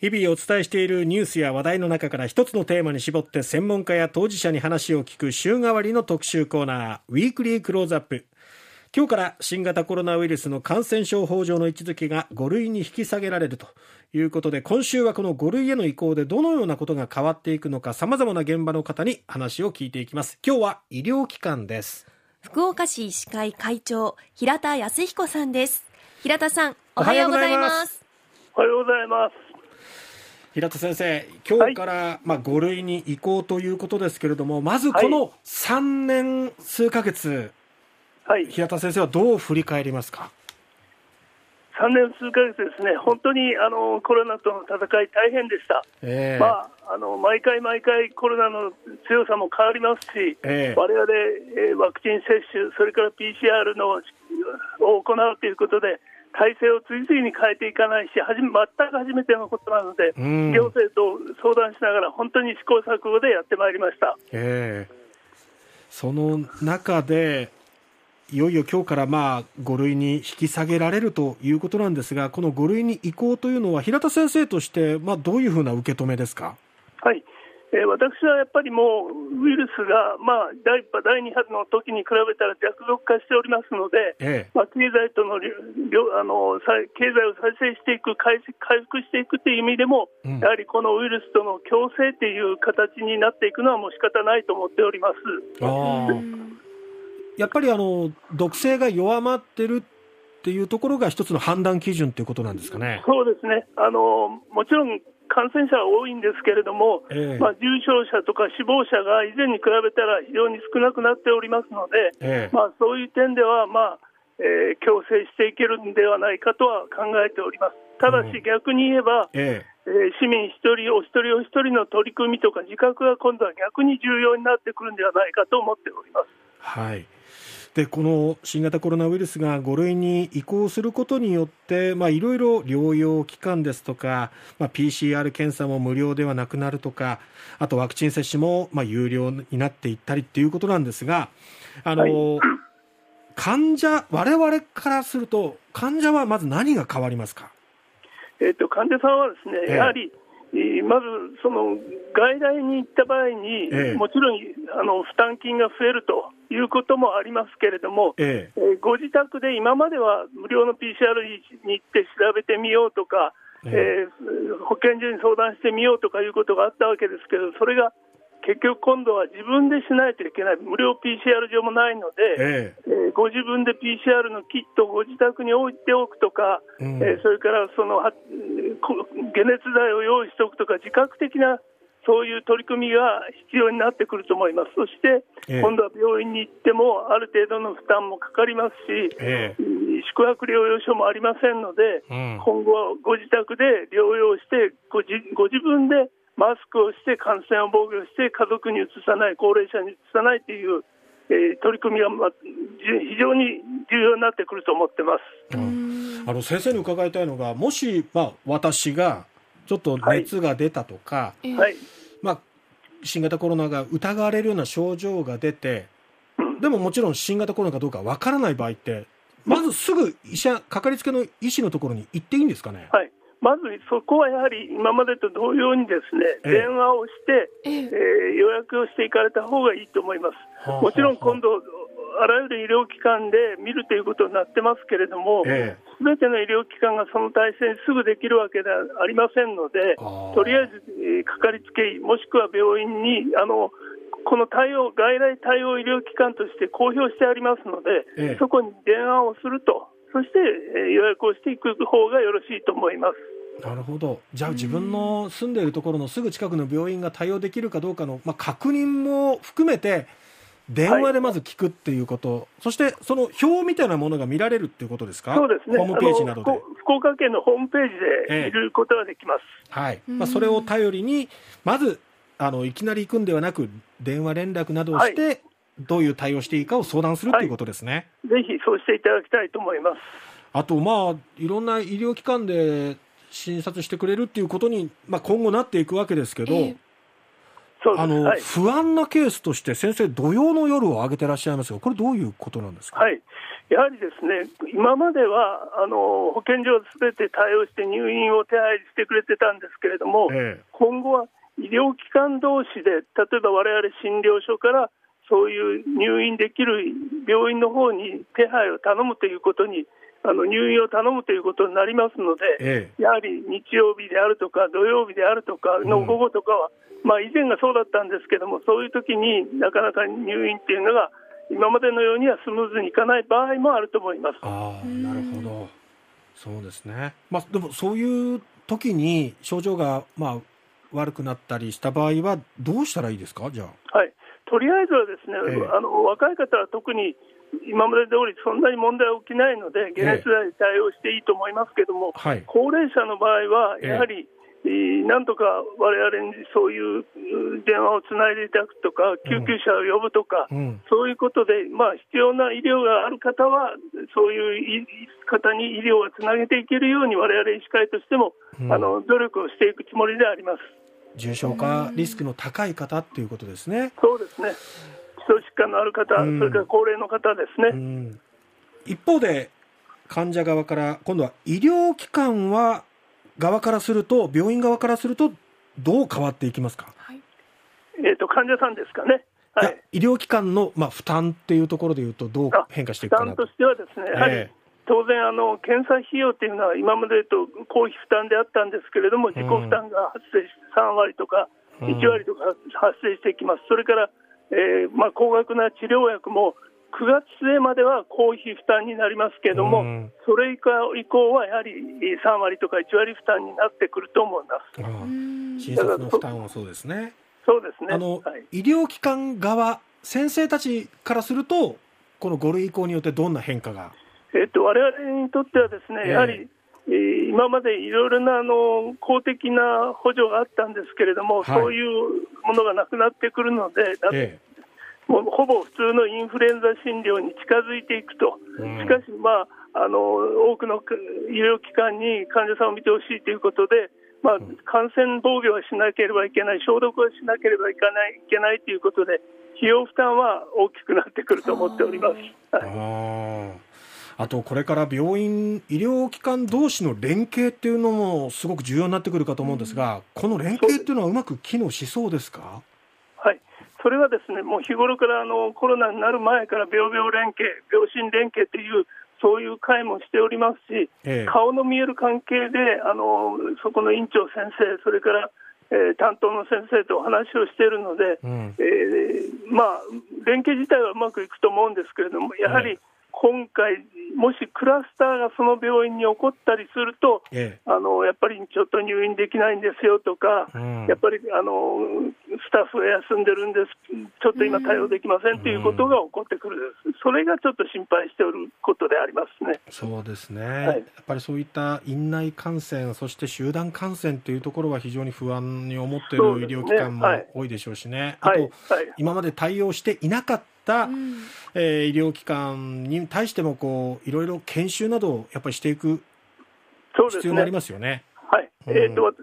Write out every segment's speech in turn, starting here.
日々お伝えしているニュースや話題の中から一つのテーマに絞って専門家や当事者に話を聞く週替わりの特集コーナーウィークリークローズアップ今日から新型コロナウイルスの感染症法上の位置づけが5類に引き下げられるということで今週はこの5類への移行でどのようなことが変わっていくのかさまざまな現場の方に話を聞いていきます。今日は医療機関です。福岡市医師会会長平田康彦さんです。平田さんおはようございます。おはようございます平田先生、今日から、はい、まあ、5類に移行ということですけれども、まずこの3年数ヶ月、はい、平田先生はどう振り返りますか？3年数ヶ月ですね、本当にあのコロナとの戦い、大変でした、えー、まあ、あの毎回毎回、コロナの強さも変わりますし、われわれワクチン接種、それから PCR のを行うということで、体制を次々に変えていかないし、はじめ全く初めてのことなので、行政と相談しながら、本当に試行錯誤でやってまいりました、えー、その中で、いよいよ今日からまあ5類に引き下げられるということなんですが、この5類に移行というのは、平田先生として、まあ、どういうふうな受け止めですか？はいえー、私はやっぱりもうウイルスが、まあ、第1波、第2波の時に比べたら弱毒化しておりますので、ええ、まあ、経済とのあの経済を再生していく回、回復していくという意味でも、うん、やはりこのウイルスとの共生という形になっていくのはもう仕方ないと思っております。やっぱりあの毒性が弱まってるっていうところが一つの判断基準ということなんですかね。そうですね。あのもちろん感染者は多いんですけれども、えー、まあ、重症者とか死亡者が以前に比べたら非常に少なくなっておりますので、えー、まあ、そういう点では、まあえー、共生していけるんではないかとは考えております。ただし逆に言えば、えー、えー、市民一人お一人お一人の取り組みとか自覚が今度は逆に重要になってくるんではないかと思っております。はいでこの新型コロナウイルスが5類に移行することによっていろいろ療養期間ですとか、まあ、PCR 検査も無料ではなくなるとかあとワクチン接種もまあ有料になっていったりということなんですがあの、はい、患者我々からすると患者はまず何が変わりますか、えーと、患者さんはですね、えー、やはりまずその外来に行った場合に、え。もちろんあの負担金が増えるということもありますけれども、ええ。ご自宅で今までは無料の PCR に行って調べてみようとか、えー、保健所に相談してみようとかいうことがあったわけですけど、それが結局今度は自分でしないといけない、無料 PCR 場もないので、ええ。ー、ご自分で PCR のキットをご自宅に置いておくとか、うん、えー、それからその解熱剤を用意しておくとか、自覚的なそういう取り組みが必要になってくると思います、そして、え今度は病院に行っても、ある程度の負担もかかりますし、え宿泊療養所もありませんので、うん、今後はご自宅で療養してご自、ご自分でマスクをして感染を防御して家族にうつさない、高齢者にうつさないという、えー、取り組みが、ま、非常に重要になってくると思ってます、うん、あの先生に伺いたいのが、もし、まあ、私がちょっと熱が出たとか、はい、まあ、新型コロナが疑われるような症状が出て、でももちろん新型コロナかどうかわからない場合って、まずすぐ医者、かかりつけの医師のところに行っていいんですかね？はい。まずそこはやはり今までと同様にですね、ええ、電話をして、ええ。ー、予約をしていかれた方がいいと思います。もちろん今度、あらゆる医療機関で見るということになってますけれども、す、え、べ、ての医療機関がその体制にすぐできるわけではありませんので、とりあえず、えー、かかりつけ医、もしくは病院に、あのこの対応、外来対応医療機関として公表してありますので、そこに電話をすると。そして、えー、予約をしていく方がよろしいと思います。なるほど。じゃあ自分の住んでいるところのすぐ近くの病院が対応できるかどうかの、まあ、確認も含めて、電話でまず聞くっていうこと、はい、そしてその表みたいなものが見られるっていうことですか、そうですね、ホームページなどで。福岡県のホームページで見ることができます。ええ、はい。まあ、それを頼りに、まず、あの、いきなり行くんではなく、電話連絡などをして、はい、どういう対応していいかを相談するということですね、はい、ぜひそうしていただきたいと思います。あと、まあ、いろんな医療機関で診察してくれるっていうことに、まあ、今後なっていくわけですけど、えーあの、はい、不安なケースとして、先生、土曜の夜を挙げてらっしゃいますが、これ、どういうことなんですか、はい。やはりですね今まではあの保健所はすべて対応して入院を手配してくれてたんですけれども、ええ、今後は医療機関同士で、例えば我々診療所からそういう入院できる病院の方に手配を頼むということに、あの入院を頼むということになりますので、ええ、やはり日曜日であるとか、土曜日であるとかの午後とかは、うん、まあ、以前がそうだったんですけども、そういう時になかなか入院っていうのが、今までのようにはスムーズにいかない場合もあると思います。あなるほど。そうですね、まあ、でもそういう時に症状が、まあ、悪くなったりした場合は、どうしたらいいですか、じゃあ。はい、とりあえずはですね、えー、あの若い方は特に今まで通りそんなに問題は起きないので、解熱剤に対応していいと思いますけども、えーはい、高齢者の場合は、やはり、えー、なんとかわれわれにそういう電話をつないでいただくとか、救急車を呼ぶとか、うん、そういうことで、まあ、必要な医療がある方は、そういう方に医療をつなげていけるように、われわれ医師会としても、うん、あの努力をしていくつもりであります。重症化リスクの高い方っていうことですね。そうですね。基礎疾患のある方、うん、それから高齢の方ですね。うん、一方で患者側から今度は医療機関は側からすると病院側からするとどう変わっていきますか？はい、えっ、ー、と患者さんですかね。はい、医療機関の、まあ、負担っていうところでいうと、どう変化していくかな負担としてはですね、やはり、えー当然あの、検査費用というのは今までと公費負担であったんですけれども、自己負担が発生し、3割とか1割とか発生してきます、それから、えーまあ、高額な治療薬も9月末までは公費負担になりますけれども、それ以降以降はやはり3割とか1割負担になってくると思います。診察の負担はそうですね。そうですね。あの、はい、医療機関側、先生たちからすると、この5類移行によってどんな変化が？えっと、我々にとってはですね、やはり、えー、今までいろいろなあの公的な補助があったんですけれども、はい、そういうものがなくなってくるので、ええ、もうほぼ普通のインフルエンザ診療に近づいていくと、うん、しかし、まあ、あの多くの医療機関に患者さんを見てほしいということで、まあ、感染防御はしなければいけない、消毒はしなければいけないいけないということで、費用負担は大きくなってくると思っております。はい。あとこれから病院、医療機関同士の連携っていうのもすごく重要になってくるかと思うんですが、この連携っていうのはうまく機能しそうですか？はい、それはですねもう日頃からあのコロナになる前から病病連携、病診連携っていうそういう会もしておりますし、ええ、顔の見える関係であのそこの院長先生、それからえー、担当の先生とお話をしているので、うん、えー、まあ、連携自体はうまくいくと思うんですけれども、やはり今回、もしクラスターがその病院に起こったりすると、ええ、あのやっぱりちょっと入院できないんですよとか、うん、やっぱりあのスタッフが休んでるんです、ちょっと今、対応できませんということが起こってくる、うん、それがちょっと心配しておることでありますね。そうですね、はい、やっぱりそういった院内感染、そして集団感染というところは非常に不安に思っている医療機関も多いでしょうしね、あと、はい、今まで対応していなかった、うん、えー、医療機関に対してもこういろいろ研修などをやっぱりしていく必要がありますよね。はい、うん、えーと、私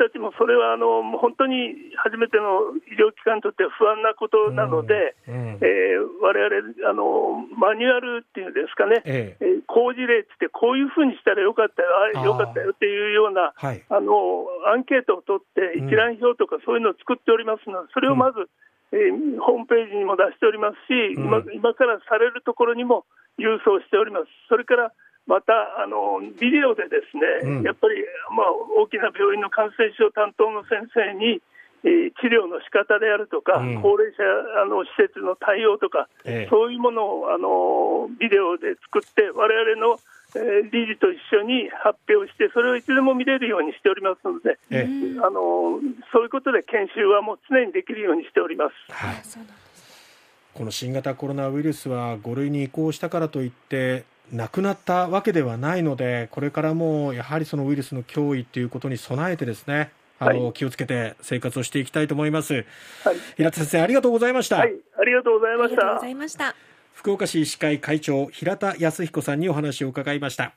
たちもそれはあの本当に初めての医療機関にとっては不安なことなので、うん。うん。えー、我々あのマニュアルっていうんですかね、ええ。ー、工事例ってこういうふうにしたらよかったよ、あよかったよっていうような、はい、あのアンケートを取って、一覧表とかそういうのを作っておりますので、それをまず、えー、ホームページにも出しておりますし、うん、今今からされるところにも郵送しております。それからまたあのビデオでですね、うん、やっぱり、まあ、大きな病院の感染症担当の先生に、えー、治療の仕方であるとか、うん、高齢者あの施設の対応とか、ええ、そういうものをあのビデオで作って、われわれのえー、理事と一緒に発表して、それをいつでも見れるようにしておりますので、ええ、あのそういうことで研修はもう常にできるようにしております。はい、この新型コロナウイルスは5類に移行したからといってなくなったわけではないので、これからもやはりそのウイルスの脅威ということに備えてですね、あの、はい、気をつけて生活をしていきたいと思います。はい、平田先生ありがとうございました。はい、ありがとうございました。ありがとうございました。福岡市医師会会長平田康彦さんにお話を伺いました。